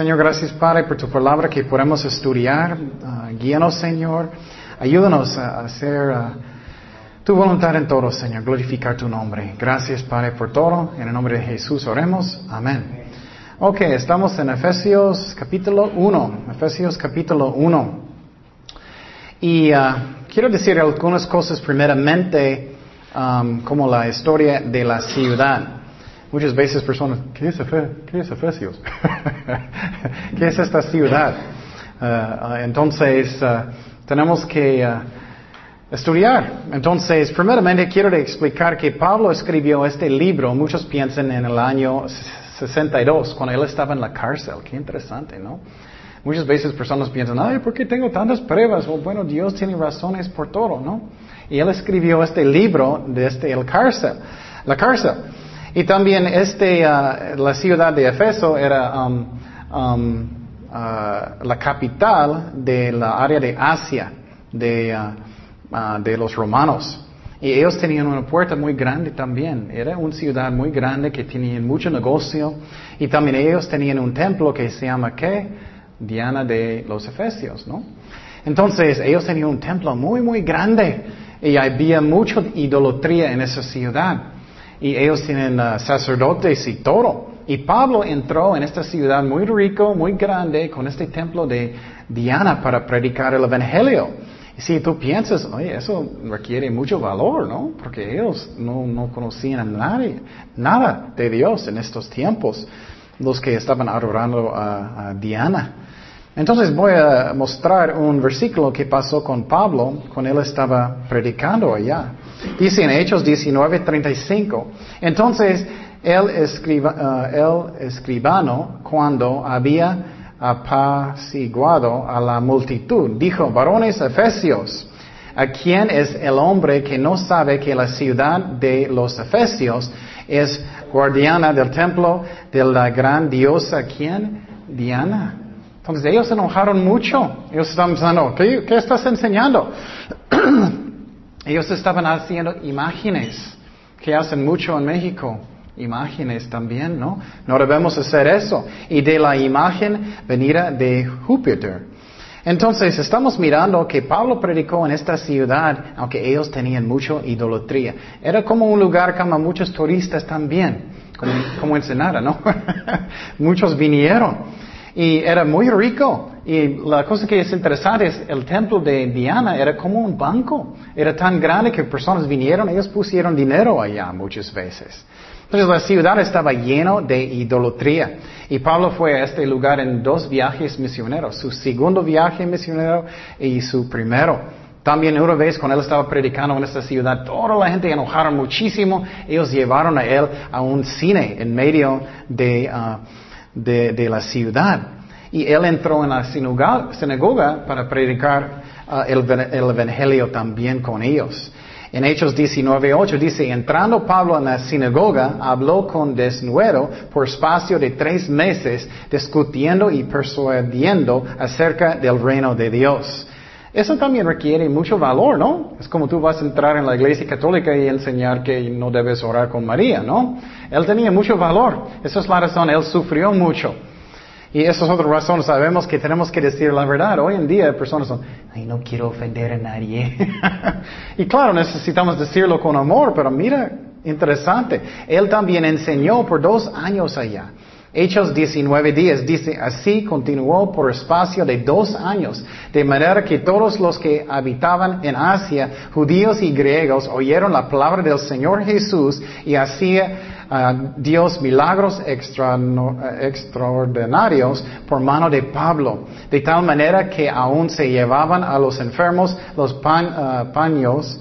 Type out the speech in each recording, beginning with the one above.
Señor, gracias Padre por tu palabra que podemos estudiar. Uh, guíanos, Señor. Ayúdanos a hacer uh, tu voluntad en todo, Señor. Glorificar tu nombre. Gracias Padre por todo. En el nombre de Jesús oremos. Amén. Ok, estamos en Efesios capítulo 1. Efesios capítulo 1. Y uh, quiero decir algunas cosas primeramente como la historia de la ciudad. Muchas veces personas, ¿qué es, ¿Qué es Efesios? ¿Qué es esta ciudad? Uh, uh, entonces, uh, tenemos que estudiar. Entonces, primeramente quiero explicar que Pablo escribió este libro, muchos piensan en el año 62, cuando él estaba en la cárcel. Qué interesante, ¿no? Muchas veces personas piensan, ay, ¿por qué tengo tantas pruebas? bueno, Dios tiene razones por todo, ¿no? Y él escribió este libro desde el cárcel, la cárcel. Y también este, uh, la ciudad de Efeso era um, um, uh, la capital de la área de Asia, de, uh, de los romanos. Y ellos tenían una puerta muy grande también. Era una ciudad muy grande que tenía mucho negocio. Y también ellos tenían un templo que se llama ¿qué? Diana de los Efesios, ¿no? Entonces ellos tenían un templo muy, muy grande. Y había mucha idolatría en esa ciudad y ellos tienen uh, sacerdotes y todo. Y Pablo entró en esta ciudad muy rico, muy grande, con este templo de Diana para predicar el Evangelio. Y si tú piensas, oye, eso requiere mucho valor, ¿no? Porque ellos no, no conocían a nadie, nada de Dios en estos tiempos, los que estaban adorando a, a Diana. Entonces voy a mostrar un versículo que pasó con Pablo cuando él estaba predicando allá. Dice en Hechos 19:35. Entonces, el, uh, el escribano, cuando había apaciguado a la multitud, dijo, varones efesios, ¿a quién es el hombre que no sabe que la ciudad de los efesios es guardiana del templo de la gran diosa? ¿Quién? Diana. Entonces ellos se enojaron mucho. Ellos estaban pensando, ¿qué, estás enseñando? Ellos estaban haciendo imágenes, que hacen mucho en México. Imágenes también, ¿no? No debemos hacer eso. Y de la imagen venida de Júpiter. Entonces, estamos mirando que Pablo predicó en esta ciudad, aunque ellos tenían mucha idolatría. Era como un lugar como muchos turistas también, como, como Ensenada, ¿no? muchos vinieron. Y era muy rico. Y la cosa que es interesante es el templo de Diana era como un banco. Era tan grande que personas vinieron, ellos pusieron dinero allá muchas veces. Entonces la ciudad estaba llena de idolatría. Y Pablo fue a este lugar en dos viajes misioneros, su segundo viaje misionero y su primero. También una vez cuando él estaba predicando en esta ciudad, toda la gente enojaron muchísimo. Ellos llevaron a él a un cine en medio de, uh, de la ciudad. Y él entró en la sinagoga, para predicar uh, el, Evangelio también con ellos. En Hechos 19.8 dice, entrando Pablo en la sinagoga, habló con desnudo por espacio de tres meses, discutiendo y persuadiendo acerca del reino de Dios. Eso también requiere mucho valor, ¿no? Es como tú vas a entrar en la iglesia católica y enseñar que no debes orar con María, ¿no? Él tenía mucho valor. Esa es la razón, él sufrió mucho. Y esa es otra razón, sabemos que tenemos que decir la verdad. Hoy en día personas son, ay, no quiero ofender a nadie. y claro, necesitamos decirlo con amor, pero mira, interesante. Él también enseñó por dos años allá. Hechos 19 días dice, así continuó por espacio de dos años, de manera que todos los que habitaban en Asia, judíos y griegos, oyeron la palabra del Señor Jesús y hacía Dios milagros extraordinarios por mano de Pablo, de tal manera que aún se llevaban a los enfermos los ah, paños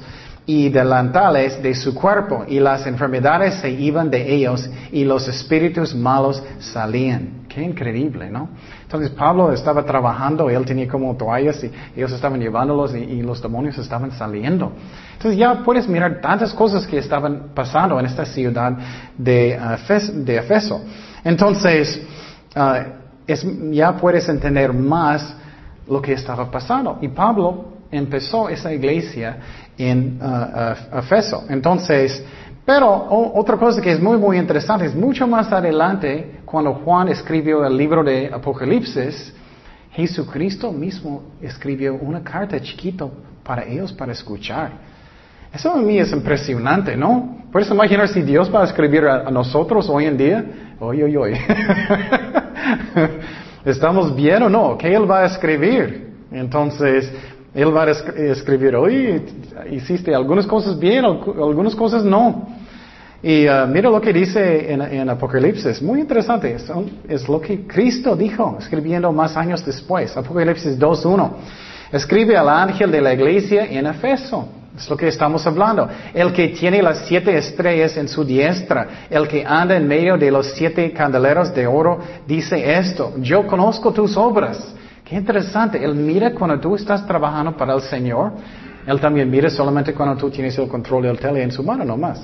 y delantales de su cuerpo, y las enfermedades se iban de ellos, y los espíritus malos salían. Qué increíble, ¿no? Entonces Pablo estaba trabajando, él tenía como toallas y ellos estaban llevándolos y, los demonios estaban saliendo. Entonces ya puedes mirar tantas cosas que estaban pasando en esta ciudad de, de Efeso. Entonces, uh, ya puedes entender más lo que estaba pasando. Y Pablo empezó esa iglesia en uh, Efeso. Entonces, pero otra cosa que es muy, muy interesante es mucho más adelante, cuando Juan escribió el libro de Apocalipsis, Jesucristo mismo escribió una carta chiquito para ellos para escuchar. Eso a mí es impresionante, ¿no? ¿Puedes imaginar si Dios va a escribir a, nosotros hoy en día? Oye, oye, oye. ¿Estamos bien o no? ¿Qué Él va a escribir? Entonces, Él va a escribir, oye, hiciste algunas cosas bien, algunas cosas no. Y uh, mira lo que dice en, Apocalipsis, muy interesante, es, es, lo que Cristo dijo, escribiendo más años después, Apocalipsis 2.1. Escribe al ángel de la iglesia en Efeso. Es lo que estamos hablando. El que tiene las siete estrellas en su diestra, el que anda en medio de los siete candeleros de oro, dice esto, yo conozco tus obras. Qué interesante, Él mira cuando tú estás trabajando para el Señor, Él también mira solamente cuando tú tienes el control del tele en su mano, no más.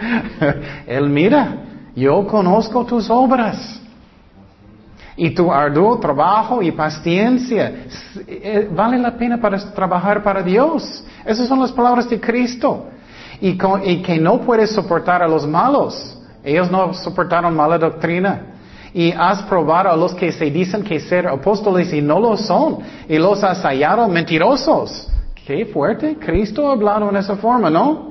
Él mira, yo conozco tus obras y tu arduo trabajo y paciencia. Eh, vale la pena para trabajar para Dios. Esas son las palabras de Cristo. Y, que no puedes soportar a los malos. Ellos no soportaron mala doctrina. Y has probado a los que se dicen que ser apóstoles y no lo son. Y los has hallado mentirosos. Qué fuerte. Cristo ha hablado en esa forma, ¿no?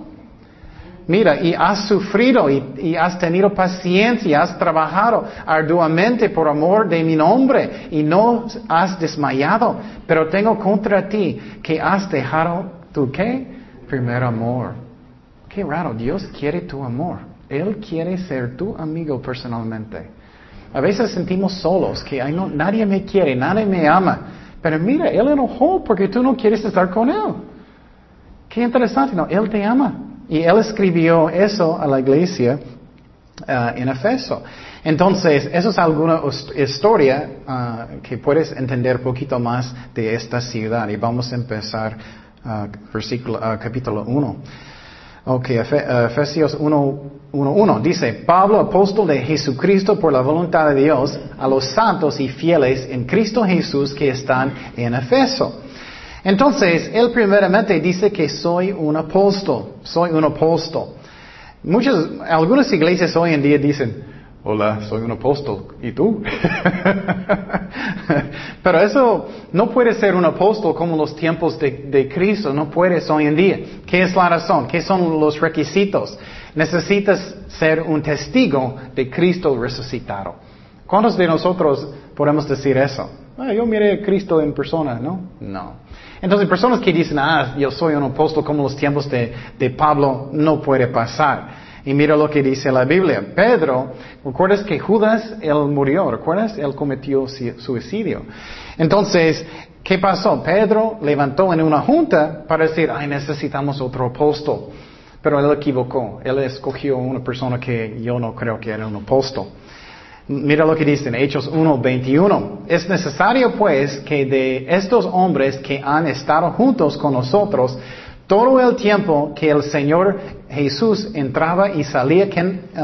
Mira, y has sufrido y, has tenido paciencia, has trabajado arduamente por amor de mi nombre y no has desmayado. Pero tengo contra ti que has dejado tu qué? Primer amor. Qué raro, Dios quiere tu amor. Él quiere ser tu amigo personalmente. A veces sentimos solos, que no, nadie me quiere, nadie me ama. Pero mira, Él enojó porque tú no quieres estar con Él. Qué interesante, ¿no? Él te ama. Y él escribió eso a la iglesia uh, en Efeso. Entonces, eso es alguna historia uh, que puedes entender un poquito más de esta ciudad. Y vamos a empezar uh, capítulo 1. Ok, Efesios 1.1 dice, Pablo, apóstol de Jesucristo por la voluntad de Dios, a los santos y fieles en Cristo Jesús que están en Efeso entonces, él primeramente dice que soy un apóstol, soy un apóstol. Muchas, algunas iglesias hoy en día dicen, hola, soy un apóstol, ¿y tú? Pero eso no puede ser un apóstol como los tiempos de, de Cristo, no puedes hoy en día. ¿Qué es la razón? ¿Qué son los requisitos? Necesitas ser un testigo de Cristo resucitado. ¿Cuántos de nosotros podemos decir eso? Ah, yo miré a Cristo en persona, ¿no? No. Entonces, personas que dicen, ah, yo soy un apóstol como los tiempos de, Pablo, no puede pasar. Y mira lo que dice la Biblia. Pedro, ¿recuerdas que Judas, él murió? ¿Recuerdas? Él cometió suicidio. Entonces, ¿qué pasó? Pedro levantó en una junta para decir, ay, necesitamos otro apóstol. Pero él equivocó. Él escogió una persona que yo no creo que era un apóstol. Mira lo que dice en Hechos 1.21. Es necesario pues que de estos hombres que han estado juntos con nosotros todo el tiempo que el Señor Jesús entraba y salía, uh,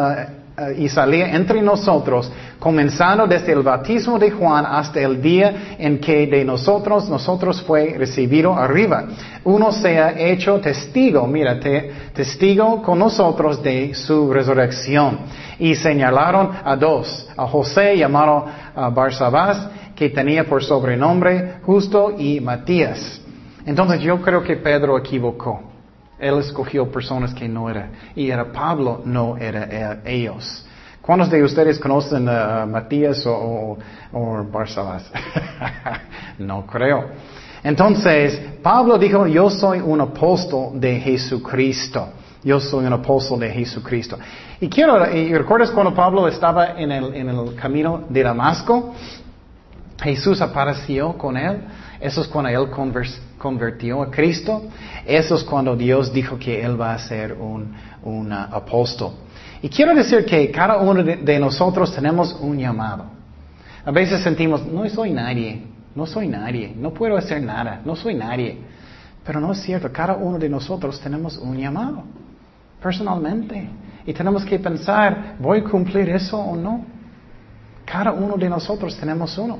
eh, y salía entre nosotros, comenzando desde el bautismo de Juan hasta el día en que de nosotros, nosotros fue recibido arriba. Uno sea hecho testigo, mírate, testigo con nosotros de su resurrección. Y señalaron a dos, a José llamado uh, Barsabás, que tenía por sobrenombre Justo y Matías. Entonces yo creo que Pedro equivocó. Él escogió personas que no eran. Y era Pablo, no era ellos. ¿Cuántos de ustedes conocen a Matías o, o, Barsabás? no creo. Entonces, Pablo dijo, yo soy un apóstol de Jesucristo. Yo soy un apóstol de Jesucristo. Y quiero, y recuerdas cuando Pablo estaba en el, camino de Damasco? Jesús apareció con él. Eso es cuando él convirtió a Cristo. Eso es cuando Dios dijo que él va a ser un, un apóstol. Y quiero decir que cada uno de, nosotros tenemos un llamado. A veces sentimos, no soy nadie, no soy nadie, no puedo hacer nada, no soy nadie. Pero no es cierto, cada uno de nosotros tenemos un llamado, personalmente. Y tenemos que pensar, ¿voy a cumplir eso o no? Cada uno de nosotros tenemos uno.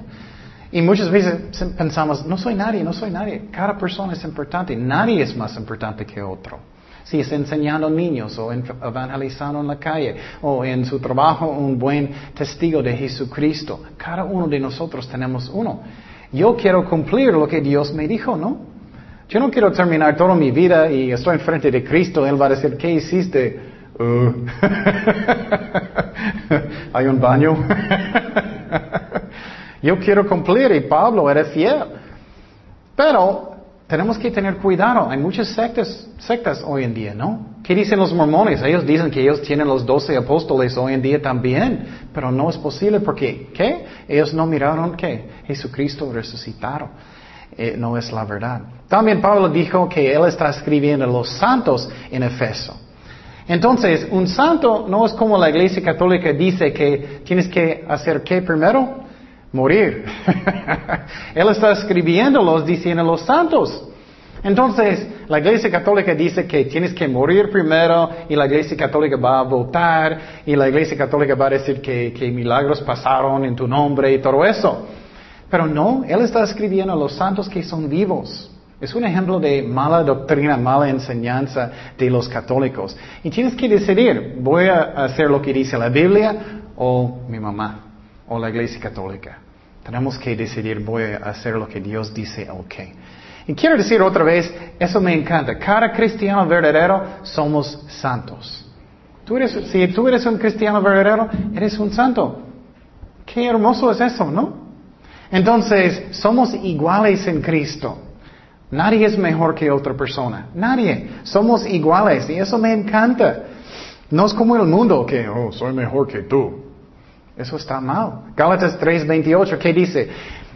Y muchas veces pensamos, no soy nadie, no soy nadie. Cada persona es importante. Nadie es más importante que otro. Si es enseñando niños o evangelizando en la calle o en su trabajo un buen testigo de Jesucristo. Cada uno de nosotros tenemos uno. Yo quiero cumplir lo que Dios me dijo, ¿no? Yo no quiero terminar toda mi vida y estoy enfrente de Cristo. Él va a decir, ¿qué hiciste? Uh. ¿Hay un baño? Yo quiero cumplir y Pablo era fiel. Pero tenemos que tener cuidado. Hay muchas sectas, sectas hoy en día, ¿no? ¿Qué dicen los mormones? Ellos dicen que ellos tienen los doce apóstoles hoy en día también, pero no es posible porque, ¿qué? Ellos no miraron que Jesucristo resucitaron. Eh, no es la verdad. También Pablo dijo que él está escribiendo los santos en Efeso. Entonces, un santo no es como la iglesia católica dice que tienes que hacer qué primero? Morir. Él está escribiéndolos diciendo los santos. Entonces, la iglesia católica dice que tienes que morir primero y la iglesia católica va a votar y la iglesia católica va a decir que, que milagros pasaron en tu nombre y todo eso. Pero no, Él está escribiendo a los santos que son vivos. Es un ejemplo de mala doctrina, mala enseñanza de los católicos. Y tienes que decidir, voy a hacer lo que dice la Biblia o mi mamá o la iglesia católica. Tenemos que decidir, voy a hacer lo que Dios dice, ok. Y quiero decir otra vez, eso me encanta. Cada cristiano verdadero somos santos. Tú eres, si tú eres un cristiano verdadero, eres un santo. Qué hermoso es eso, ¿no? Entonces, somos iguales en Cristo. Nadie es mejor que otra persona. Nadie. Somos iguales y eso me encanta. No es como el mundo que, oh, soy mejor que tú. Eso está mal. Gálatas 3:28, ¿qué dice?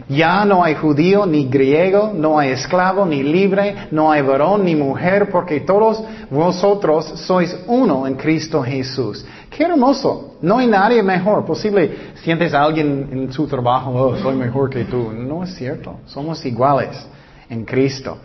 Ya no hay judío ni griego, no hay esclavo ni libre, no hay varón ni mujer, porque todos vosotros sois uno en Cristo Jesús. Qué hermoso. No hay nadie mejor. Posible sientes a alguien en su trabajo, oh, soy mejor que tú. No es cierto. Somos iguales en Cristo.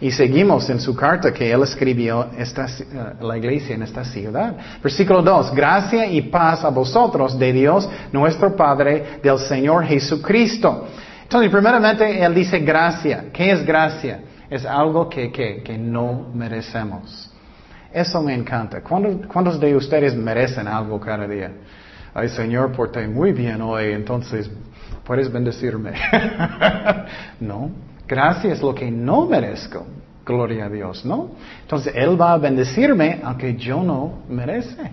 Y seguimos en su carta que él escribió esta, eh, la iglesia en esta ciudad. Versículo 2. Gracia y paz a vosotros de Dios, nuestro Padre, del Señor Jesucristo. Entonces, primeramente, él dice gracia. ¿Qué es gracia? Es algo que, que, que no merecemos. Eso me encanta. ¿Cuántos, ¿Cuántos, de ustedes merecen algo cada día? Ay, Señor, porté muy bien hoy, entonces puedes bendecirme. no. Gracia es lo que no merezco. Gloria a Dios, ¿no? Entonces Él va a bendecirme aunque yo no merece.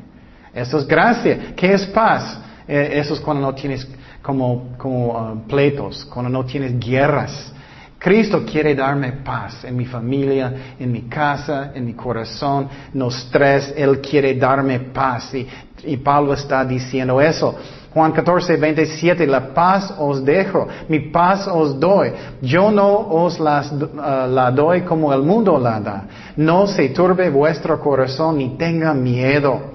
Eso es gracia. ¿Qué es paz? Eh, eso es cuando no tienes como, como uh, pleitos, cuando no tienes guerras. Cristo quiere darme paz en mi familia, en mi casa, en mi corazón, no estrés. Él quiere darme paz. Y, y Pablo está diciendo eso. Juan 14, 27, la paz os dejo, mi paz os doy. Yo no os las, uh, la doy como el mundo la da. No se turbe vuestro corazón ni tenga miedo.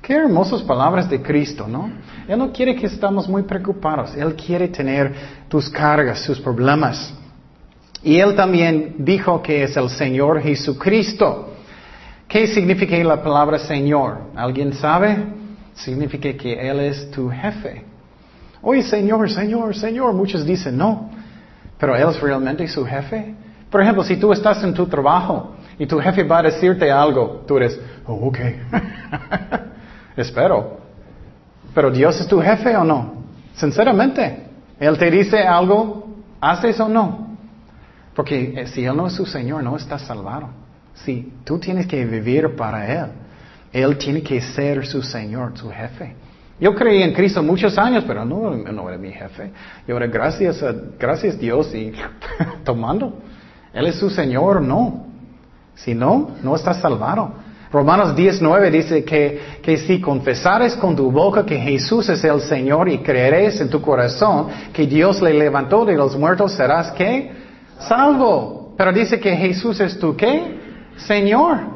Qué hermosas palabras de Cristo, ¿no? Él no quiere que estemos muy preocupados. Él quiere tener tus cargas, sus problemas. Y Él también dijo que es el Señor Jesucristo. ¿Qué significa la palabra Señor? ¿Alguien sabe? Significa que Él es tu jefe. Oye, Señor, Señor, Señor, muchos dicen no, pero Él es realmente su jefe. Por ejemplo, si tú estás en tu trabajo y tu jefe va a decirte algo, tú eres, oh, ok, espero. Pero Dios es tu jefe o no? Sinceramente, Él te dice algo, ¿haces o no? Porque eh, si Él no es su Señor, no estás salvado. Si tú tienes que vivir para Él. Él tiene que ser su Señor, su jefe. Yo creí en Cristo muchos años, pero no, no era mi jefe. Yo era gracias a gracias Dios y tomando. Él es su Señor, no. Si no, no estás salvado. Romanos 19 dice que, que si confesares con tu boca que Jesús es el Señor y creeres en tu corazón que Dios le levantó de los muertos, serás que salvo. Pero dice que Jesús es tu qué? Señor.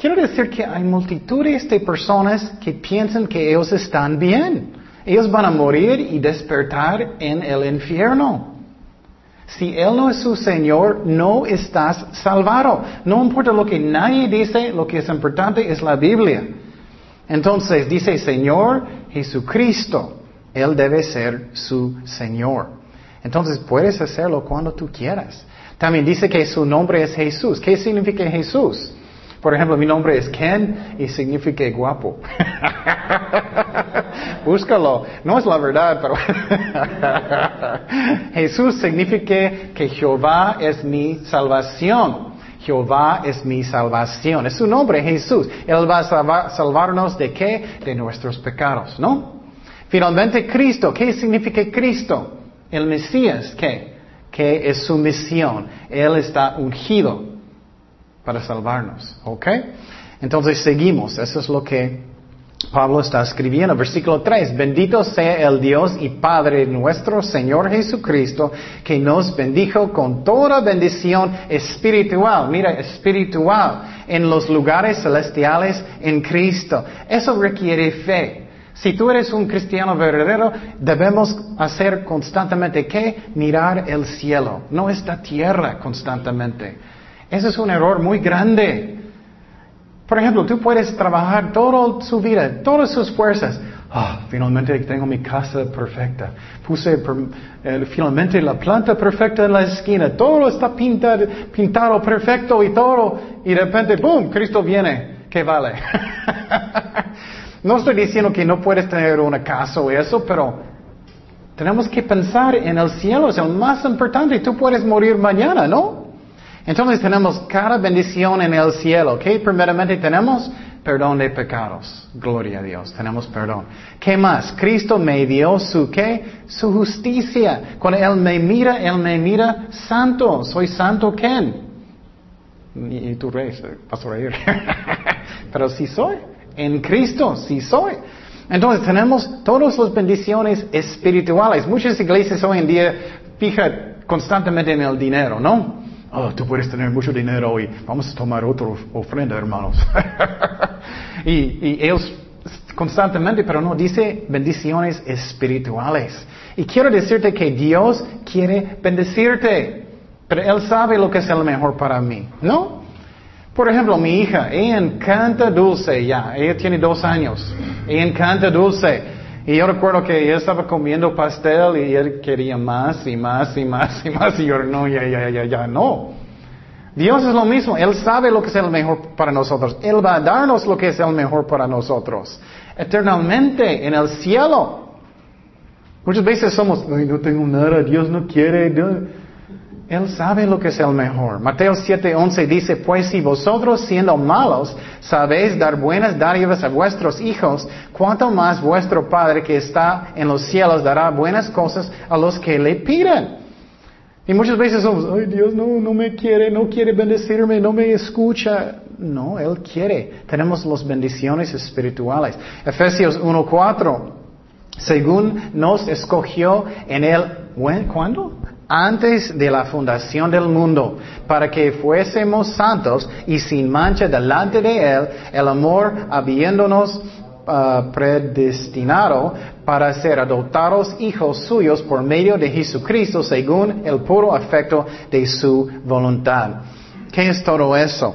Quiero decir que hay multitudes de personas que piensan que ellos están bien. Ellos van a morir y despertar en el infierno. Si Él no es su Señor, no estás salvado. No importa lo que nadie dice, lo que es importante es la Biblia. Entonces dice Señor Jesucristo. Él debe ser su Señor. Entonces puedes hacerlo cuando tú quieras. También dice que su nombre es Jesús. ¿Qué significa Jesús? Por ejemplo, mi nombre es Ken y significa guapo. Búscalo. No es la verdad, pero Jesús significa que Jehová es mi salvación. Jehová es mi salvación. Es su nombre, Jesús. Él va a salvarnos de qué? De nuestros pecados, ¿no? Finalmente, Cristo. ¿Qué significa Cristo? El Mesías, ¿qué? Que es su misión. Él está ungido para salvarnos, ¿ok? Entonces seguimos. Eso es lo que Pablo está escribiendo, versículo 3, bendito sea el Dios y Padre nuestro Señor Jesucristo, que nos bendijo con toda bendición espiritual, mira, espiritual, en los lugares celestiales en Cristo. Eso requiere fe. Si tú eres un cristiano verdadero, debemos hacer constantemente qué? Mirar el cielo, no esta tierra constantemente. Ese es un error muy grande. Por ejemplo, tú puedes trabajar toda su vida, todas sus fuerzas. Ah, finalmente tengo mi casa perfecta. Puse finalmente la planta perfecta en la esquina. Todo está pintado, pintado perfecto y todo. Y de repente, ¡boom! Cristo viene. ¿Qué vale? no estoy diciendo que no puedes tener una casa o eso, pero tenemos que pensar en el cielo. Es el más importante. Tú puedes morir mañana, ¿no? Entonces tenemos cada bendición en el cielo. ¿Qué primeramente tenemos? Perdón de pecados. Gloria a Dios. Tenemos perdón. ¿Qué más? Cristo me dio su qué? Su justicia. Cuando Él me mira, Él me mira santo. Soy santo ¿quién? Y, tú rey, vas a reír. Pero sí soy. En Cristo sí soy. Entonces tenemos todas las bendiciones espirituales. Muchas iglesias hoy en día fijan constantemente en el dinero, ¿no? Oh, tú puedes tener mucho dinero y vamos a tomar otra ofrenda, hermanos. y, y ellos constantemente, pero no, dice bendiciones espirituales. Y quiero decirte que Dios quiere bendecirte, pero Él sabe lo que es el mejor para mí, ¿no? Por ejemplo, mi hija, ella encanta dulce ya, ella tiene dos años, ella encanta dulce. Y yo recuerdo que ella estaba comiendo pastel y él quería más y más y más y más y yo no, ya, ya, ya, ya, no. Dios es lo mismo, Él sabe lo que es el mejor para nosotros. Él va a darnos lo que es el mejor para nosotros. Eternamente, en el cielo. Muchas veces somos, no tengo nada, Dios no quiere. Él sabe lo que es el mejor. Mateo 7:11 dice, pues si vosotros siendo malos sabéis dar buenas dádivas a vuestros hijos, cuánto más vuestro Padre que está en los cielos dará buenas cosas a los que le piden. Y muchas veces somos, ay Dios no, no me quiere, no quiere bendecirme, no me escucha. No, Él quiere. Tenemos las bendiciones espirituales. Efesios 1:4, según nos escogió en Él, ¿cuándo? Antes de la fundación del mundo, para que fuésemos santos y sin mancha delante de Él, el amor habiéndonos ah, predestinado para ser adoptados hijos suyos por medio de Jesucristo según el puro afecto de su voluntad. ¿Qué es todo eso?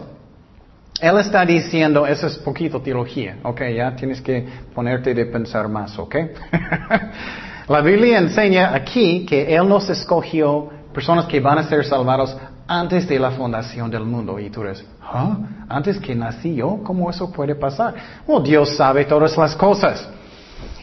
Él está diciendo, eso es poquito teología, ok, ya tienes que ponerte de pensar más, ok. La Biblia enseña aquí que Él nos escogió personas que van a ser salvados antes de la fundación del mundo. Y tú eres, ¿ah? ¿Antes que nací yo? ¿Cómo eso puede pasar? Bueno, Dios sabe todas las cosas.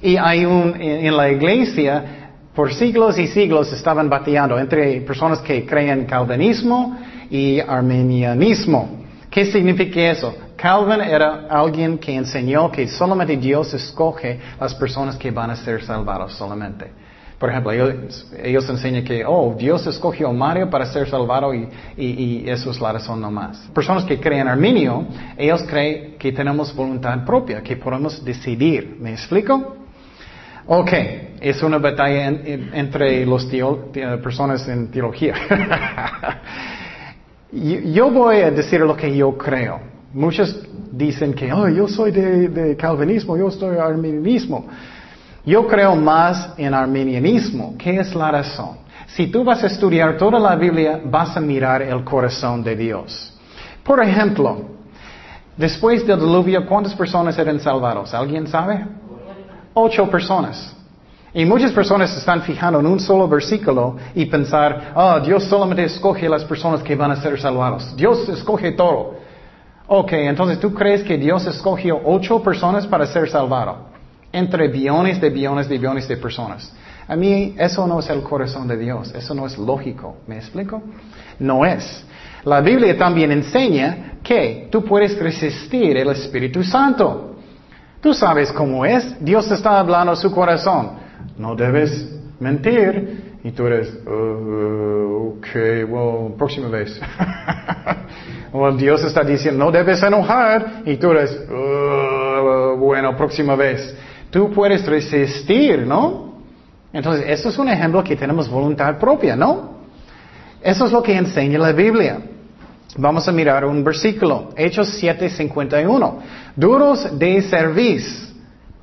Y hay un, en la iglesia, por siglos y siglos estaban bateando entre personas que creen calvinismo y armenianismo. ¿Qué significa eso? Calvin era alguien que enseñó que solamente Dios escoge las personas que van a ser salvadas solamente. Por ejemplo, ellos, enseñan que, oh, Dios escogió a Mario para ser salvado y, y, eso es la razón nomás. Personas que creen arminio, ellos creen que tenemos voluntad propia, que podemos decidir. ¿Me explico? Ok, es una batalla entre las personas en teología. yo voy a decir lo que yo creo. Muchos dicen que oh, yo soy de, calvinismo, yo soy arminianismo. Yo creo más en arminianismo. ¿Qué es la razón? Si tú vas a estudiar toda la Biblia, vas a mirar el corazón de Dios. Por ejemplo, después del diluvio, ¿cuántas personas eran salvados? ¿Alguien sabe? Ocho personas. Y muchas personas están fijando en un solo versículo y pensar, oh, Dios solamente escoge las personas que van a ser salvados. Dios escoge todo. Ok, entonces tú crees que Dios escogió ocho personas para ser salvado, entre billones de billones de billones de personas. A mí eso no es el corazón de Dios, eso no es lógico, ¿me explico? No es. La Biblia también enseña que tú puedes resistir el Espíritu Santo. Tú sabes cómo es, Dios está hablando a su corazón. No debes mentir y tú eres, uh, ok, well, próxima vez. o Dios está diciendo, no debes enojar y tú eres, uh, bueno, próxima vez. Tú puedes resistir, ¿no? Entonces, eso es un ejemplo que tenemos voluntad propia, ¿no? Eso es lo que enseña la Biblia. Vamos a mirar un versículo, Hechos 7:51. Duros de servicio.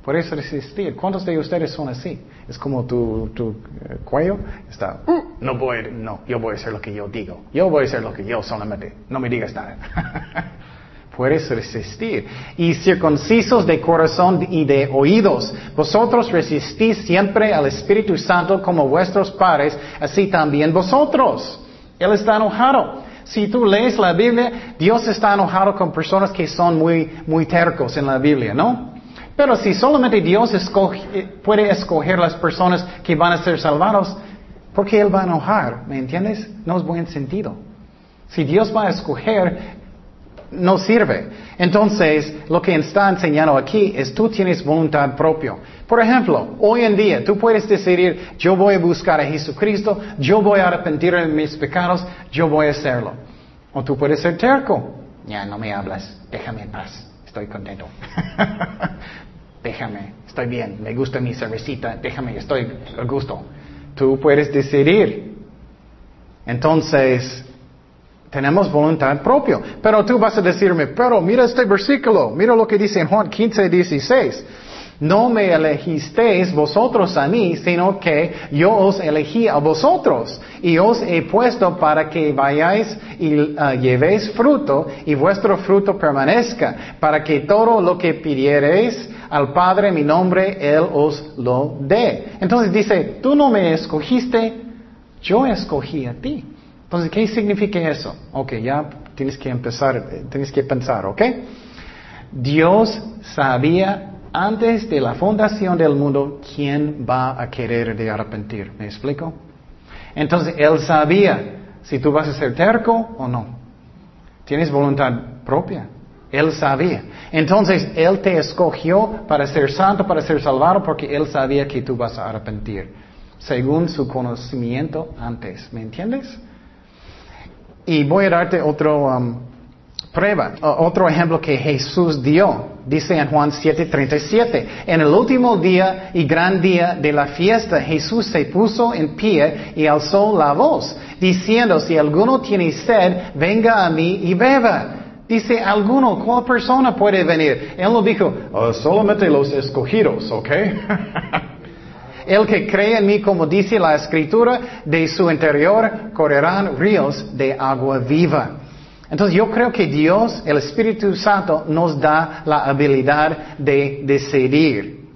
Puedes resistir. ¿Cuántos de ustedes son así? Es como tu, tu eh, cuello está, mm. no voy, no, yo voy a hacer lo que yo digo. Yo voy a hacer lo que yo solamente. No me digas nada. Puedes resistir. Y circuncisos de corazón y de oídos. Vosotros resistís siempre al Espíritu Santo como vuestros padres, así también vosotros. Él está enojado. Si tú lees la Biblia, Dios está enojado con personas que son muy, muy tercos en la Biblia, ¿no? Pero si solamente Dios puede escoger las personas que van a ser salvados, ¿por qué Él va a enojar? ¿Me entiendes? No es buen sentido. Si Dios va a escoger, no sirve. Entonces, lo que está enseñando aquí es tú tienes voluntad propia. Por ejemplo, hoy en día tú puedes decidir, yo voy a buscar a Jesucristo, yo voy a arrepentir de mis pecados, yo voy a hacerlo. O tú puedes ser terco. Ya, no me hablas, déjame en paz, estoy contento. déjame, estoy bien, me gusta mi cervecita, déjame, estoy a gusto. Tú puedes decidir. Entonces, tenemos voluntad propia. Pero tú vas a decirme, pero mira este versículo, mira lo que dice en Juan 15, 16. No me elegisteis vosotros a mí, sino que yo os elegí a vosotros y os he puesto para que vayáis y uh, llevéis fruto y vuestro fruto permanezca, para que todo lo que pidiereis al Padre mi nombre, Él os lo dé. Entonces dice, tú no me escogiste, yo escogí a ti. Entonces, ¿qué significa eso? Ok, ya tienes que empezar, eh, tienes que pensar, ¿ok? Dios sabía antes de la fundación del mundo quién va a querer de arrepentir. ¿Me explico? Entonces Él sabía si tú vas a ser terco o no. Tienes voluntad propia. Él sabía. Entonces Él te escogió para ser santo, para ser salvado, porque Él sabía que tú vas a arrepentir. Según su conocimiento antes. ¿Me entiendes? Y voy a darte otro um, prueba. otro ejemplo que Jesús dio. Dice en Juan 7:37, en el último día y gran día de la fiesta, Jesús se puso en pie y alzó la voz, diciendo, si alguno tiene sed, venga a mí y beba. Dice alguno, ¿cuál persona puede venir? Él no dijo, oh, solamente los escogidos, ¿ok? El que cree en mí, como dice la escritura, de su interior correrán ríos de agua viva. Entonces yo creo que Dios, el Espíritu Santo, nos da la habilidad de decidir.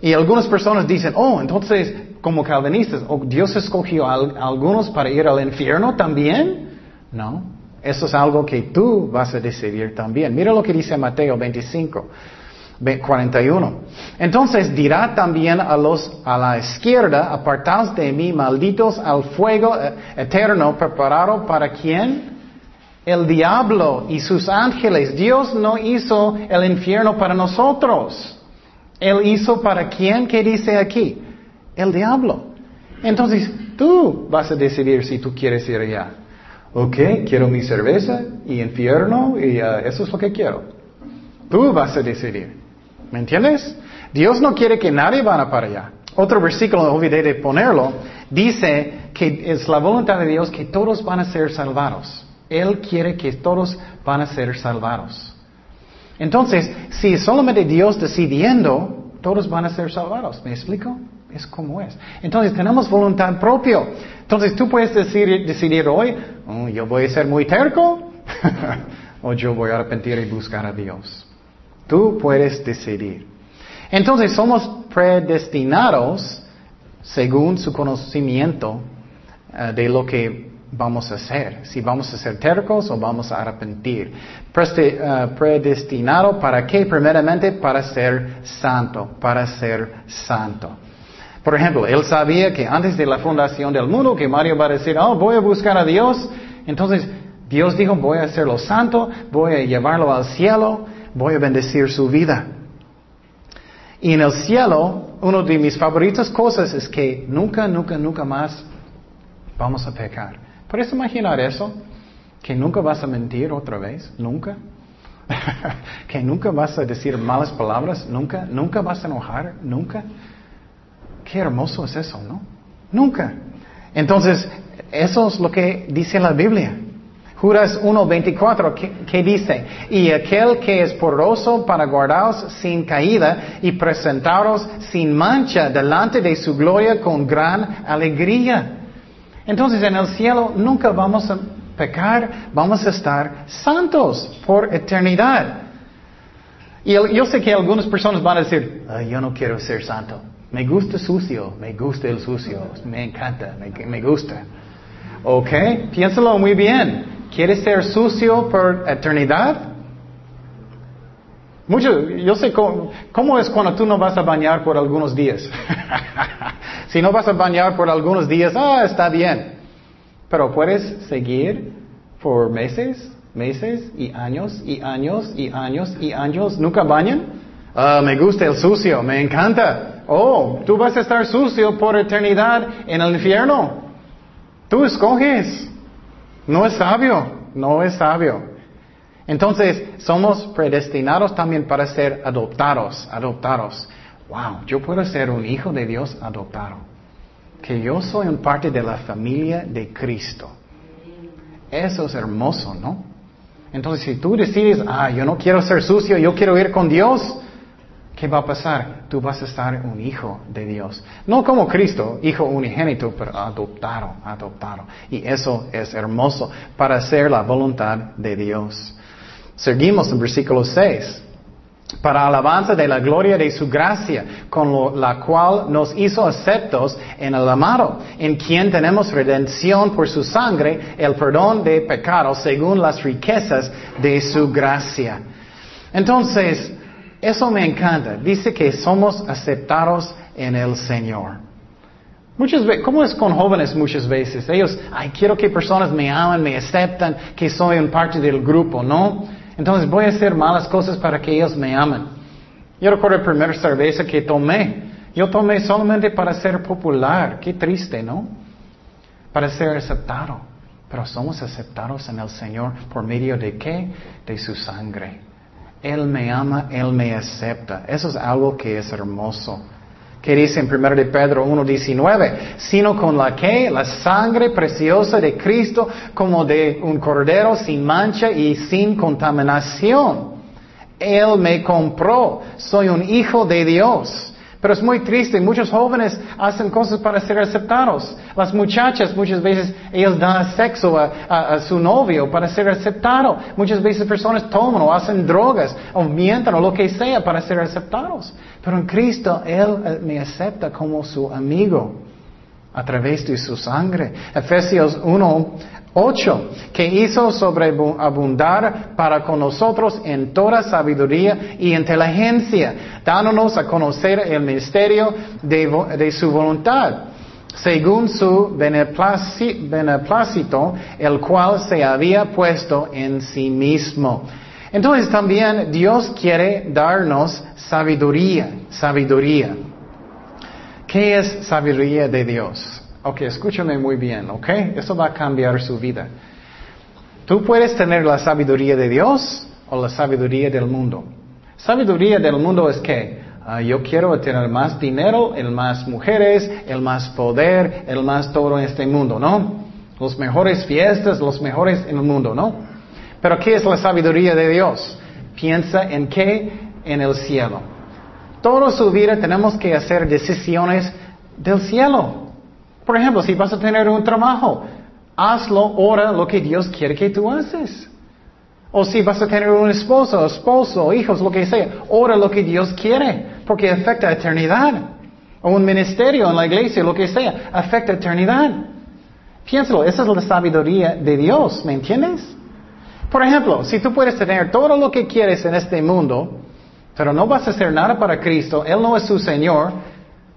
Y algunas personas dicen, oh, entonces, como calvinistas, oh, Dios escogió a algunos para ir al infierno también. No, eso es algo que tú vas a decidir también. Mira lo que dice Mateo 25. 41. Entonces dirá también a los a la izquierda, apartaos de mí, malditos al fuego eh, eterno preparado para quién? el diablo y sus ángeles. Dios no hizo el infierno para nosotros. Él hizo para quién? ¿Qué dice aquí? El diablo. Entonces, tú vas a decidir si tú quieres ir allá. Ok, quiero mi cerveza y infierno y uh, eso es lo que quiero. Tú vas a decidir. ¿Me entiendes? Dios no quiere que nadie vaya para allá. Otro versículo, olvidé de ponerlo, dice que es la voluntad de Dios que todos van a ser salvados. Él quiere que todos van a ser salvados. Entonces, si solamente Dios decidiendo, todos van a ser salvados. ¿Me explico? Es como es. Entonces, tenemos voluntad propia. Entonces, tú puedes decidir, decidir hoy, oh, yo voy a ser muy terco, o yo voy a arrepentir y buscar a Dios. Tú puedes decidir. Entonces, somos predestinados según su conocimiento eh, de lo que vamos a hacer, si vamos a ser tercos o vamos a arrepentir. Uh, predestinado para qué? Primeramente para ser santo, para ser santo. Por ejemplo, él sabía que antes de la fundación del mundo, que Mario va a decir, oh, voy a buscar a Dios. Entonces, Dios dijo, voy a hacerlo santo, voy a llevarlo al cielo, voy a bendecir su vida. Y en el cielo, una de mis favoritas cosas es que nunca, nunca, nunca más vamos a pecar. ¿Puedes imaginar eso? Que nunca vas a mentir otra vez, nunca. que nunca vas a decir malas palabras, nunca, nunca vas a enojar, nunca. Qué hermoso es eso, ¿no? Nunca. Entonces, eso es lo que dice la Biblia. Judas 1.24, ¿qué, ¿qué dice? Y aquel que es poroso para guardaros sin caída y presentaros sin mancha delante de su gloria con gran alegría. Entonces en el cielo nunca vamos a pecar, vamos a estar santos por eternidad. Y yo sé que algunas personas van a decir, yo no quiero ser santo. Me gusta sucio, me gusta el sucio, me encanta, me, me gusta. ¿Ok? Piénsalo muy bien. ¿Quieres ser sucio por eternidad? Mucho, yo sé cómo, es cuando tú no vas a bañar por algunos días. si no vas a bañar por algunos días, ah, está bien. Pero puedes seguir por meses, meses y años y años y años y años. ¿Nunca bañan? Ah, me gusta el sucio, me encanta. Oh, tú vas a estar sucio por eternidad en el infierno. Tú escoges. No es sabio, no es sabio. Entonces, somos predestinados también para ser adoptados, adoptados. Wow, yo puedo ser un hijo de Dios adoptado. Que yo soy un parte de la familia de Cristo. Eso es hermoso, ¿no? Entonces, si tú decides, ah, yo no quiero ser sucio, yo quiero ir con Dios, ¿qué va a pasar? Tú vas a estar un hijo de Dios. No como Cristo, hijo unigénito, pero adoptado, adoptado. Y eso es hermoso para hacer la voluntad de Dios. Seguimos en versículo 6 para alabanza de la gloria de su gracia, con la cual nos hizo aceptos en el amado, en quien tenemos redención por su sangre, el perdón de pecados, según las riquezas de su gracia. Entonces, eso me encanta. Dice que somos aceptados en el Señor. Muchas veces, ¿cómo es con jóvenes muchas veces? Ellos, ay, quiero que personas me amen, me aceptan, que soy un parte del grupo, ¿no? Entonces voy a hacer malas cosas para que ellos me amen. Yo recuerdo la primera cerveza que tomé. Yo tomé solamente para ser popular. Qué triste, ¿no? Para ser aceptado. Pero somos aceptados en el Señor por medio de qué? De su sangre. Él me ama, Él me acepta. Eso es algo que es hermoso. ¿Qué dice en 1 de Pedro 1.19? Sino con la que la sangre preciosa de Cristo como de un cordero sin mancha y sin contaminación. Él me compró. Soy un hijo de Dios. Pero es muy triste, muchos jóvenes hacen cosas para ser aceptados. Las muchachas muchas veces, ellos dan sexo a, su novio para ser aceptado. Muchas veces personas toman o hacen drogas o mienten o lo que sea para ser aceptados. Pero en Cristo Él eh, me acepta como su amigo a través de su sangre. Efesios 1, 8, que hizo sobreabundar para con nosotros en toda sabiduría y inteligencia, dándonos a conocer el misterio de, su voluntad, según su beneplácito, el cual se había puesto en sí mismo. Entonces también Dios quiere darnos sabiduría, sabiduría. ¿Qué es sabiduría de Dios? Ok, escúchame muy bien, ok? Eso va a cambiar su vida. Tú puedes tener la sabiduría de Dios o la sabiduría del mundo. Sabiduría del mundo es que ah, yo quiero tener más dinero, el más mujeres, el más poder, el más todo en este mundo, ¿no? Los mejores fiestas, los mejores en el mundo, ¿no? Pero ¿qué es la sabiduría de Dios? Piensa en qué? En el cielo. Toda su vida tenemos que hacer decisiones del cielo. Por ejemplo, si vas a tener un trabajo, hazlo ahora lo que Dios quiere que tú haces. O si vas a tener un esposo, esposo, hijos, lo que sea, ora lo que Dios quiere, porque afecta a eternidad. O un ministerio en la iglesia, lo que sea, afecta a eternidad. Piénsalo, esa es la sabiduría de Dios, ¿me entiendes? Por ejemplo, si tú puedes tener todo lo que quieres en este mundo, pero no vas a hacer nada para Cristo, Él no es su Señor,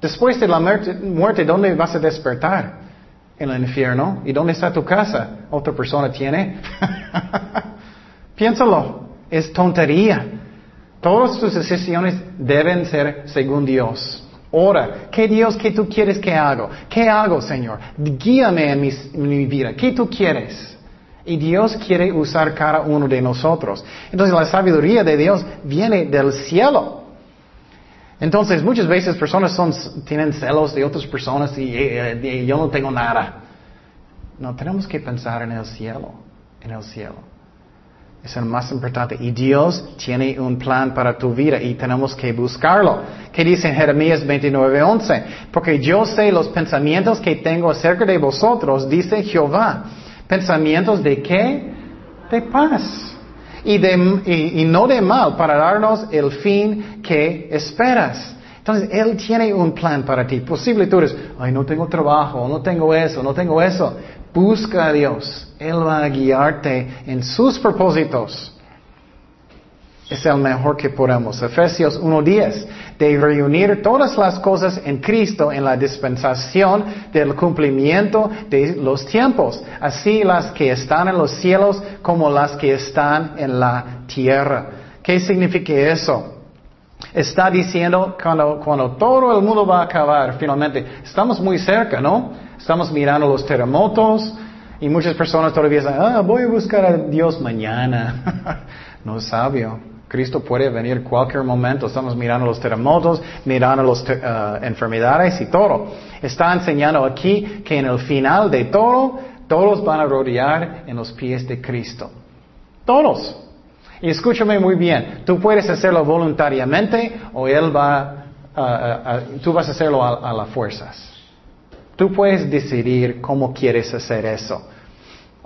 después de la muerte, ¿dónde vas a despertar? En el infierno. ¿Y dónde está tu casa? Otra persona tiene. Piénsalo, es tontería. Todas tus decisiones deben ser según Dios. Ora, ¿qué Dios que tú quieres que haga? ¿Qué hago, Señor? Guíame en mi, vida. ¿Qué tú quieres? Y Dios quiere usar cada uno de nosotros. Entonces la sabiduría de Dios viene del cielo. Entonces muchas veces personas son, tienen celos de otras personas y, y yo no tengo nada. No, tenemos que pensar en el cielo, en el cielo. Es el más importante. Y Dios tiene un plan para tu vida y tenemos que buscarlo. ¿Qué dice en Jeremías 29:11? Porque yo sé los pensamientos que tengo acerca de vosotros, dice Jehová. ¿Pensamientos de qué? De paz. Y, de, y, no de mal, para darnos el fin que esperas. Entonces, Él tiene un plan para ti. Posible tú eres, ay, no tengo trabajo, no tengo eso, no tengo eso. Busca a Dios. Él va a guiarte en sus propósitos. Es el mejor que podemos. Efesios 1.10. De reunir todas las cosas en Cristo en la dispensación del cumplimiento de los tiempos. Así las que están en los cielos como las que están en la tierra. ¿Qué significa eso? Está diciendo cuando, cuando todo el mundo va a acabar finalmente. Estamos muy cerca, ¿no? Estamos mirando los terremotos y muchas personas todavía dicen, ah, voy a buscar a Dios mañana. no es sabio. Cristo puede venir cualquier momento. Estamos mirando los terremotos, mirando las eh, enfermedades y todo. Está enseñando aquí que en el final de todo, todos van a rodear en los pies de Cristo. Todos. Y escúchame muy bien, tú puedes hacerlo voluntariamente o Él va, tú vas a hacerlo a las fuerzas. Tú puedes decidir cómo quieres hacer eso.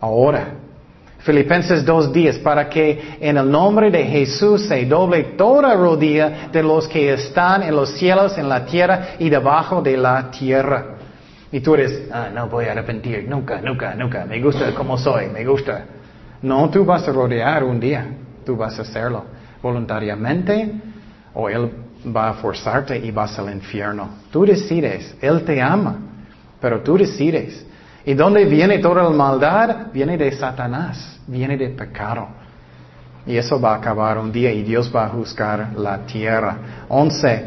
Ahora, Filipenses 2.10, para que en el nombre de Jesús se doble toda rodilla de los que están en los cielos, en la tierra y debajo de la tierra. Y tú eres, ah, no voy a arrepentir, nunca, nunca, nunca, me gusta como soy, me gusta. No, tú vas a rodear un día, tú vas a hacerlo voluntariamente o Él va a forzarte y vas al infierno. Tú decides, Él te ama. Pero tú decides. ¿Y dónde viene toda la maldad? Viene de Satanás, viene de pecado. Y eso va a acabar un día y Dios va a juzgar la tierra. Once.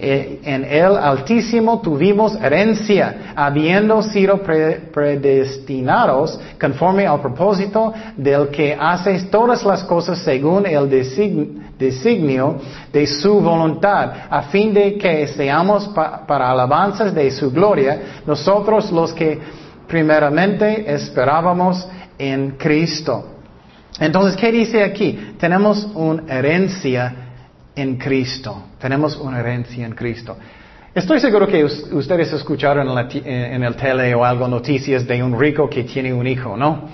Eh, en el Altísimo tuvimos herencia, habiendo sido predestinados conforme al propósito del que hace todas las cosas según el designio de su voluntad, a fin de que seamos para alabanzas de su gloria, nosotros los que primeramente esperábamos en Cristo. Entonces, ¿qué dice aquí? Tenemos una herencia en Cristo. Tenemos una herencia en Cristo. Estoy seguro que ustedes escucharon en, el tele o algo noticias de un rico que tiene un hijo, ¿no?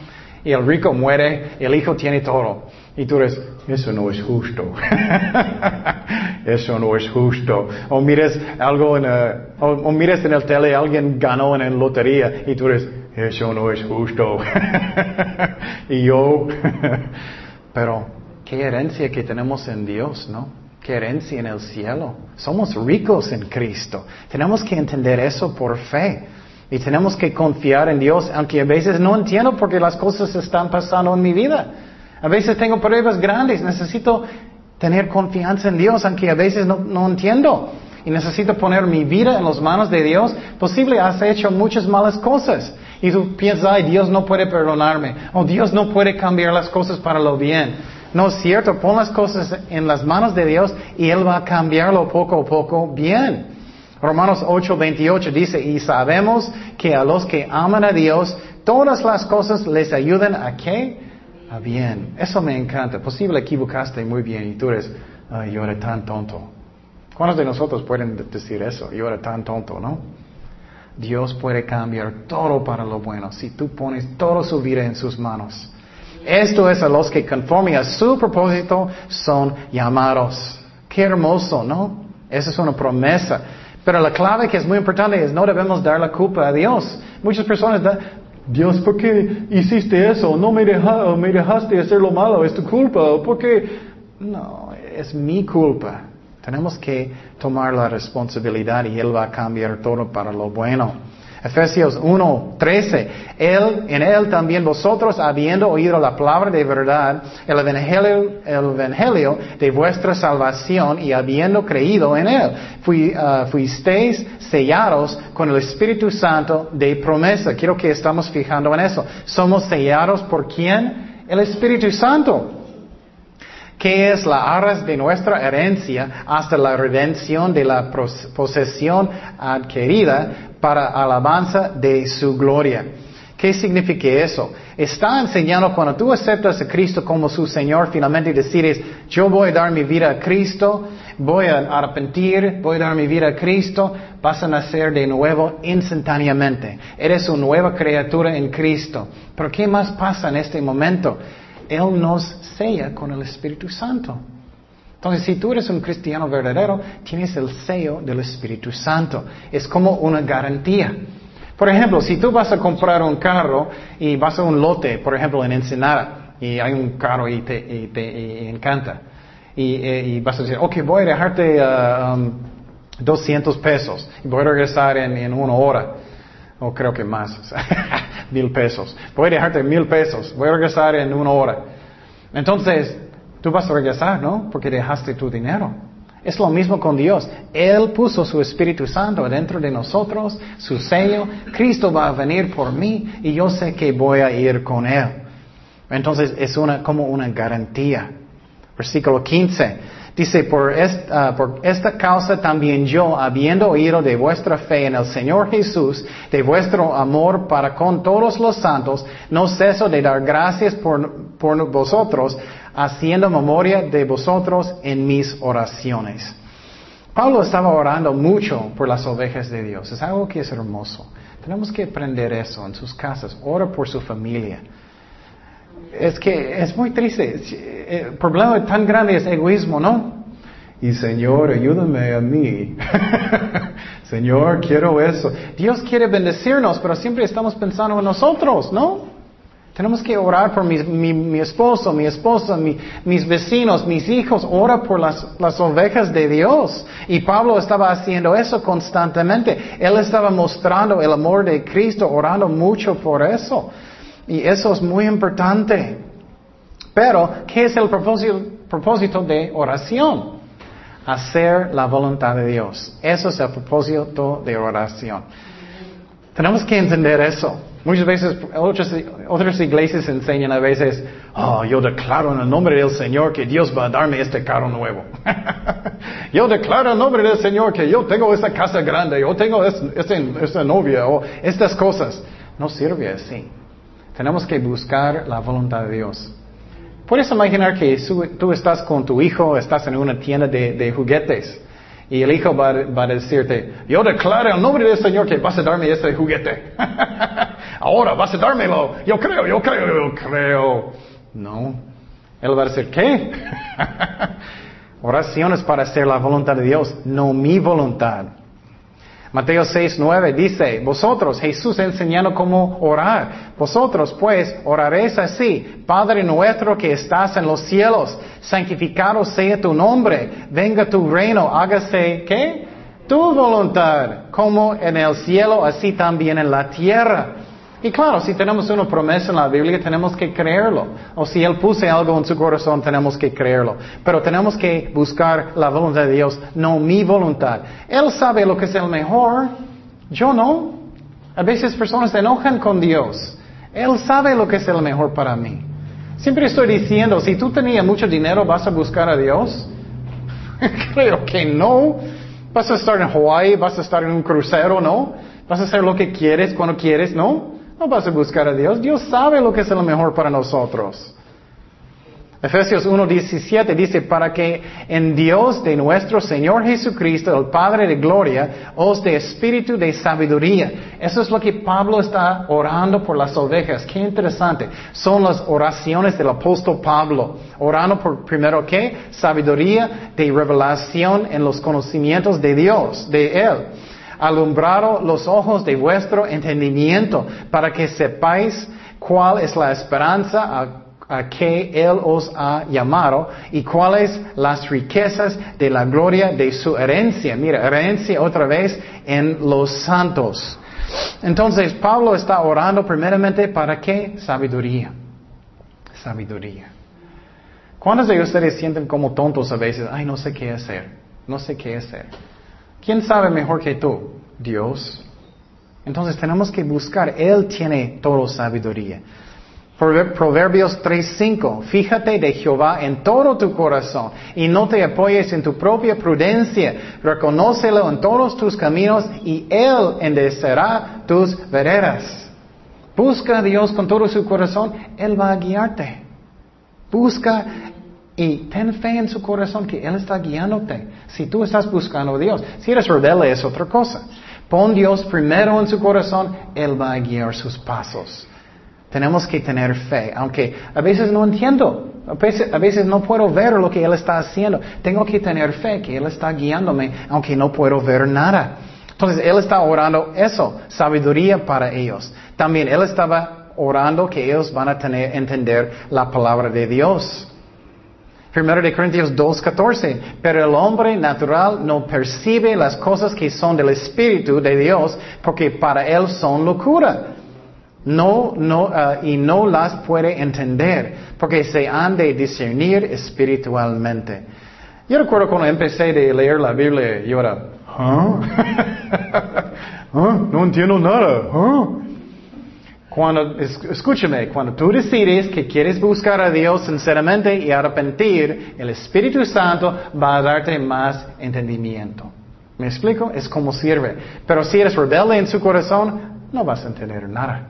Y el rico muere, el hijo tiene todo. Y tú eres, eso no es justo. eso no es justo. O mires algo en, eh, o, mires en el tele, alguien ganó en la lotería y tú eres, eso no es justo. y yo, pero qué herencia que tenemos en Dios, ¿no? que herencia en el cielo. Somos ricos en Cristo. Tenemos que entender eso por fe. Y tenemos que confiar en Dios, aunque a veces no entiendo por qué las cosas están pasando en mi vida. A veces tengo pruebas grandes, necesito tener confianza en Dios, aunque a veces no, no entiendo. Y necesito poner mi vida en las manos de Dios. Posible has hecho muchas malas cosas. Y tú piensas, ay, Dios no puede perdonarme. O Dios no puede cambiar las cosas para lo bien. No es cierto, pon las cosas en las manos de Dios y Él va a cambiarlo poco a poco bien. Romanos 8:28 dice, y sabemos que a los que aman a Dios, todas las cosas les ayudan a qué? A bien. Eso me encanta. Posible equivocaste muy bien y tú eres, ay, yo era tan tonto. ¿Cuántos de nosotros pueden decir eso? Yo era tan tonto, ¿no? Dios puede cambiar todo para lo bueno si tú pones toda su vida en sus manos. Esto es a los que conforme a su propósito son llamados. Qué hermoso, ¿no? Esa es una promesa. Pero la clave que es muy importante es no debemos dar la culpa a Dios. Muchas personas Dios, ¿por qué hiciste eso? No me, deja, dejaste hacer lo malo, es tu culpa. ¿Por qué? No, es mi culpa. Tenemos que tomar la responsabilidad y Él va a cambiar todo para lo bueno. Efesios 1, 13. Él, en Él también vosotros, habiendo oído la palabra de verdad, el evangelio, el evangelio de vuestra salvación y habiendo creído en Él, uh, fuisteis sellados con el Espíritu Santo de promesa. Quiero que estamos fijando en eso. Somos sellados por quién? El Espíritu Santo que es la arras de nuestra herencia hasta la redención de la posesión adquirida para alabanza de su gloria. ¿Qué significa eso? Está enseñando cuando tú aceptas a Cristo como su Señor, finalmente decides, yo voy a dar mi vida a Cristo, voy a arrepentir, voy a dar mi vida a Cristo, vas a nacer de nuevo instantáneamente. Eres una nueva criatura en Cristo. Pero ¿qué más pasa en este momento? Él nos sella con el Espíritu Santo. Entonces, si tú eres un cristiano verdadero, tienes el sello del Espíritu Santo. Es como una garantía. Por ejemplo, si tú vas a comprar un carro y vas a un lote, por ejemplo, en Ensenada, y hay un carro y te, encanta, eh, y, vas a decir, ok, voy a dejarte 200 uh, um, pesos y voy a regresar en, en una hora, o creo que más, mil pesos. Voy a dejarte mil pesos, voy a regresar en una hora. Entonces, tú vas a regresar, ¿no? Porque dejaste tu dinero. Es lo mismo con Dios. Él puso su Espíritu Santo dentro de nosotros, su sello. Cristo va a venir por mí y yo sé que voy a ir con Él. Entonces es una, como una garantía. Versículo 15. Dice, por esta, por esta causa también yo, habiendo oído de vuestra fe en el Señor Jesús, de vuestro amor para con todos los santos, no ceso de dar gracias por, por vosotros, haciendo memoria de vosotros en mis oraciones. Pablo estaba orando mucho por las ovejas de Dios. Es algo que es hermoso. Tenemos que aprender eso en sus casas. Ora por su familia. Es que es muy triste. El problema tan grande es egoísmo, ¿no? Y Señor, ayúdame a mí. Señor, quiero eso. Dios quiere bendecirnos, pero siempre estamos pensando en nosotros, ¿no? Tenemos que orar por mi, mi, esposo, mi esposa, mis vecinos, mis hijos. Ora por las, las ovejas de Dios. Y Pablo estaba haciendo eso constantemente. Él estaba mostrando el amor de Cristo, orando mucho por eso. Y eso es muy importante. Pero, ¿qué es el propósito de oración? Hacer la voluntad de Dios. Eso es el propósito de oración. Tenemos que entender eso. Muchas veces otras, iglesias enseñan a veces, oh, yo declaro en el nombre del Señor que Dios va a darme este carro nuevo. yo declaro en el nombre del Señor que yo tengo esta casa grande, yo tengo esta novia o estas cosas. No sirve así. Tenemos que buscar la voluntad de Dios. Puedes imaginar que tú estás con tu hijo, estás en una tienda de, juguetes y el hijo va, a decirte, yo declaro el nombre del Señor que vas a darme ese juguete. Ahora vas a dármelo. Yo creo, yo creo, yo creo. No. Él va a decir, ¿qué? Oraciones para hacer la voluntad de Dios, no mi voluntad. Mateo 6, 9 dice, vosotros, Jesús enseñando cómo orar. Vosotros pues oraréis así, Padre nuestro que estás en los cielos, santificado sea tu nombre, venga tu reino, hágase, ¿qué? Tu voluntad, como en el cielo, así también en la tierra. Y claro, si tenemos una promesa en la Biblia, tenemos que creerlo. O si Él puso algo en su corazón, tenemos que creerlo. Pero tenemos que buscar la voluntad de Dios, no mi voluntad. Él sabe lo que es el mejor, yo no. A veces personas se enojan con Dios. Él sabe lo que es el mejor para mí. Siempre estoy diciendo, si tú tenías mucho dinero, ¿vas a buscar a Dios? Creo que no. Vas a estar en Hawaii, vas a estar en un crucero, ¿no? Vas a hacer lo que quieres cuando quieres, ¿no? No vas a buscar a Dios. Dios sabe lo que es lo mejor para nosotros. Efesios 1.17 dice, para que en Dios de nuestro Señor Jesucristo, el Padre de Gloria, os dé espíritu de sabiduría. Eso es lo que Pablo está orando por las ovejas. Qué interesante. Son las oraciones del apóstol Pablo. Orando por primero qué? Sabiduría de revelación en los conocimientos de Dios, de Él alumbrado los ojos de vuestro entendimiento, para que sepáis cuál es la esperanza a, a que Él os ha llamado y cuáles las riquezas de la gloria de su herencia. Mira, herencia otra vez en los santos. Entonces, Pablo está orando primeramente para qué? Sabiduría. Sabiduría. ¿Cuántos de ustedes sienten como tontos a veces? Ay, no sé qué hacer. No sé qué hacer. ¿Quién sabe mejor que tú? Dios. Entonces tenemos que buscar. Él tiene toda sabiduría. Proverbios 3:5. Fíjate de Jehová en todo tu corazón y no te apoyes en tu propia prudencia. Reconócelo en todos tus caminos y Él enderecerá tus veredas. Busca a Dios con todo su corazón, Él va a guiarte. Busca y ten fe en su corazón que Él está guiándote. Si tú estás buscando a Dios, si eres rebelde es otra cosa. Pon Dios primero en su corazón, Él va a guiar sus pasos. Tenemos que tener fe, aunque a veces no entiendo, a veces, no puedo ver lo que Él está haciendo. Tengo que tener fe que Él está guiándome, aunque no puedo ver nada. Entonces Él está orando eso, sabiduría para ellos. También Él estaba orando que ellos van a tener, entender la palabra de Dios. Primero de Corintios 2.14, pero el hombre natural no percibe las cosas que son del Espíritu de Dios porque para él son locura. No, no, uh, y no las puede entender porque se han de discernir espiritualmente. Yo recuerdo cuando empecé de leer la Biblia, yo era, ¿ah? ¿Ah? No entiendo nada. ¿Ah? Cuando, escúchame, cuando tú decides que quieres buscar a Dios sinceramente y arrepentir, el Espíritu Santo va a darte más entendimiento. ¿Me explico? Es como sirve. Pero si eres rebelde en su corazón, no vas a entender nada.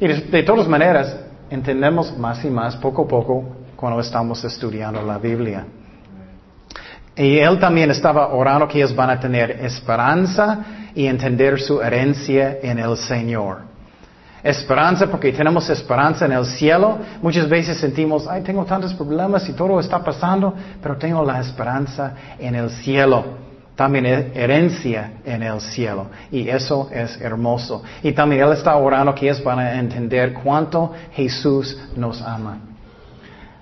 Y de, todas maneras, entendemos más y más poco a poco cuando estamos estudiando la Biblia. Y él también estaba orando que ellos van a tener esperanza y entender su herencia en el Señor. Esperanza porque tenemos esperanza en el cielo. Muchas veces sentimos, ay, tengo tantos problemas y todo está pasando, pero tengo la esperanza en el cielo. También herencia en el cielo. Y eso es hermoso. Y también Él está orando que ellos van a entender cuánto Jesús nos ama.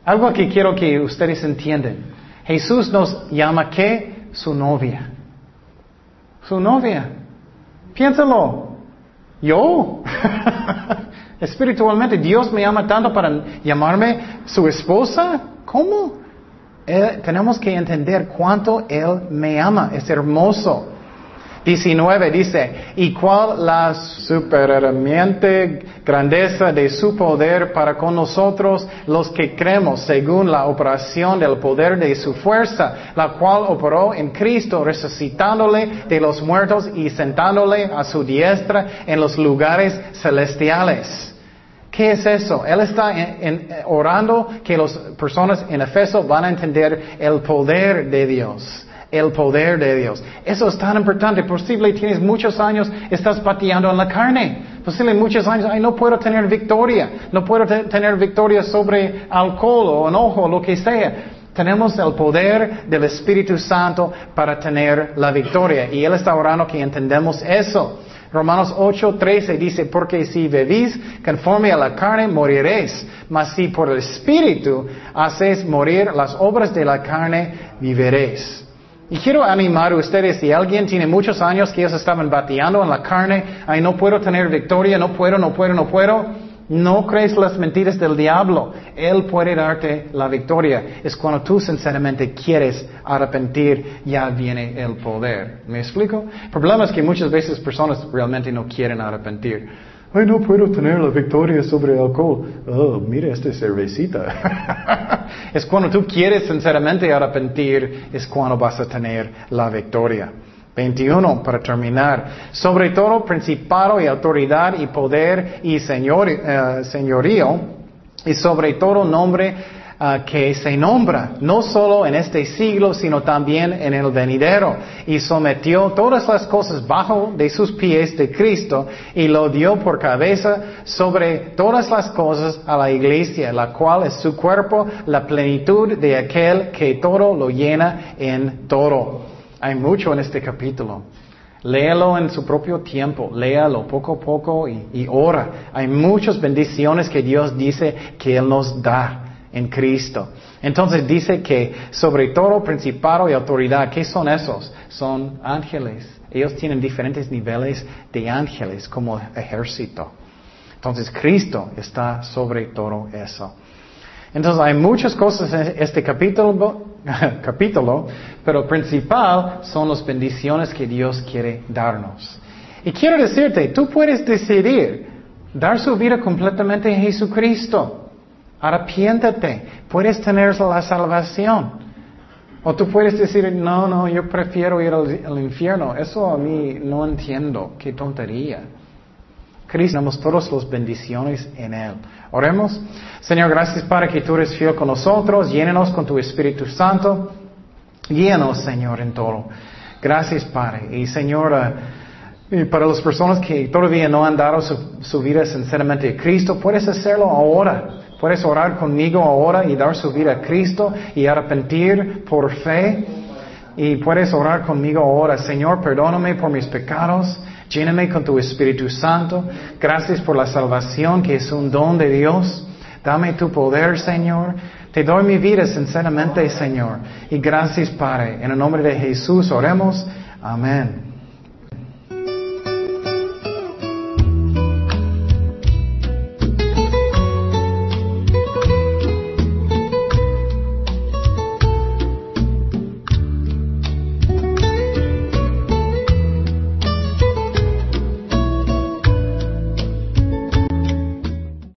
Algo que quiero que ustedes entiendan. Jesús nos llama ¿qué? Su novia. Su novia. Piénsalo. Yo, espiritualmente, Dios me ama tanto para llamarme su esposa. ¿Cómo? Eh, tenemos que entender cuánto Él me ama. Es hermoso. 19 dice, y cuál la superamente grandeza de su poder para con nosotros los que creemos, según la operación del poder de su fuerza, la cual operó en Cristo, resucitándole de los muertos y sentándole a su diestra en los lugares celestiales. ¿Qué es eso? Él está orando que las personas en Efeso van a entender el poder de Dios el poder de Dios. Eso es tan importante. Posible tienes muchos años, estás pateando en la carne. Posible muchos años, ay, no puedo tener victoria. No puedo tener victoria sobre alcohol o enojo o lo que sea. Tenemos el poder del Espíritu Santo para tener la victoria. Y Él está orando que entendemos eso. Romanos 8, 13 dice, porque si vivís conforme a la carne, moriréis, mas si por el Espíritu hacéis morir las obras de la carne, viviréis. Y quiero animar a ustedes, si alguien tiene muchos años que ellos estaban bateando en la carne, ay, no puedo tener victoria, no puedo, no puedo, no puedo, no crees las mentiras del diablo. Él puede darte la victoria. Es cuando tú sinceramente quieres arrepentir, ya viene el poder. ¿Me explico? El problema es que muchas veces personas realmente no quieren arrepentir. Ay, no puedo tener la victoria sobre el alcohol. Oh, mira esta cervecita. es cuando tú quieres sinceramente arrepentir, es cuando vas a tener la victoria. 21, para terminar. Sobre todo, principado y autoridad y poder y señor, eh, señorío, y sobre todo nombre Ah, que se nombra, no solo en este siglo, sino también en el venidero, y sometió todas las cosas bajo de sus pies de Cristo, y lo dio por cabeza sobre todas las cosas a la iglesia, la cual es su cuerpo, la plenitud de aquel que todo lo llena en todo. Hay mucho en este capítulo. Léalo en su propio tiempo, léalo poco a poco y, y ora. Hay muchas bendiciones que Dios dice que Él nos da en Cristo. Entonces dice que sobre todo principado y autoridad, ¿qué son esos? Son ángeles. Ellos tienen diferentes niveles de ángeles como ejército. Entonces Cristo está sobre todo eso. Entonces hay muchas cosas en este capítulo, capítulo, pero principal son las bendiciones que Dios quiere darnos. Y quiero decirte, tú puedes decidir dar su vida completamente a Jesucristo. Arrepiéntate, puedes tener la salvación. O tú puedes decir, no, no, yo prefiero ir al, al infierno. Eso a mí no entiendo, qué tontería. Cristo, tenemos todas las bendiciones en Él. Oremos. Señor, gracias para que tú eres fiel con nosotros. Llénenos con tu Espíritu Santo. Guíanos, Señor, en todo. Gracias, Padre. Y Señor, uh, y para las personas que todavía no han dado su, su, vida sinceramente a Cristo, puedes hacerlo ahora. Puedes orar conmigo ahora y dar su vida a Cristo y arrepentir por fe. Y puedes orar conmigo ahora, Señor, perdóname por mis pecados. Lléname con tu Espíritu Santo. Gracias por la salvación que es un don de Dios. Dame tu poder, Señor. Te doy mi vida sinceramente, Señor. Y gracias, Padre. En el nombre de Jesús oremos. Amén.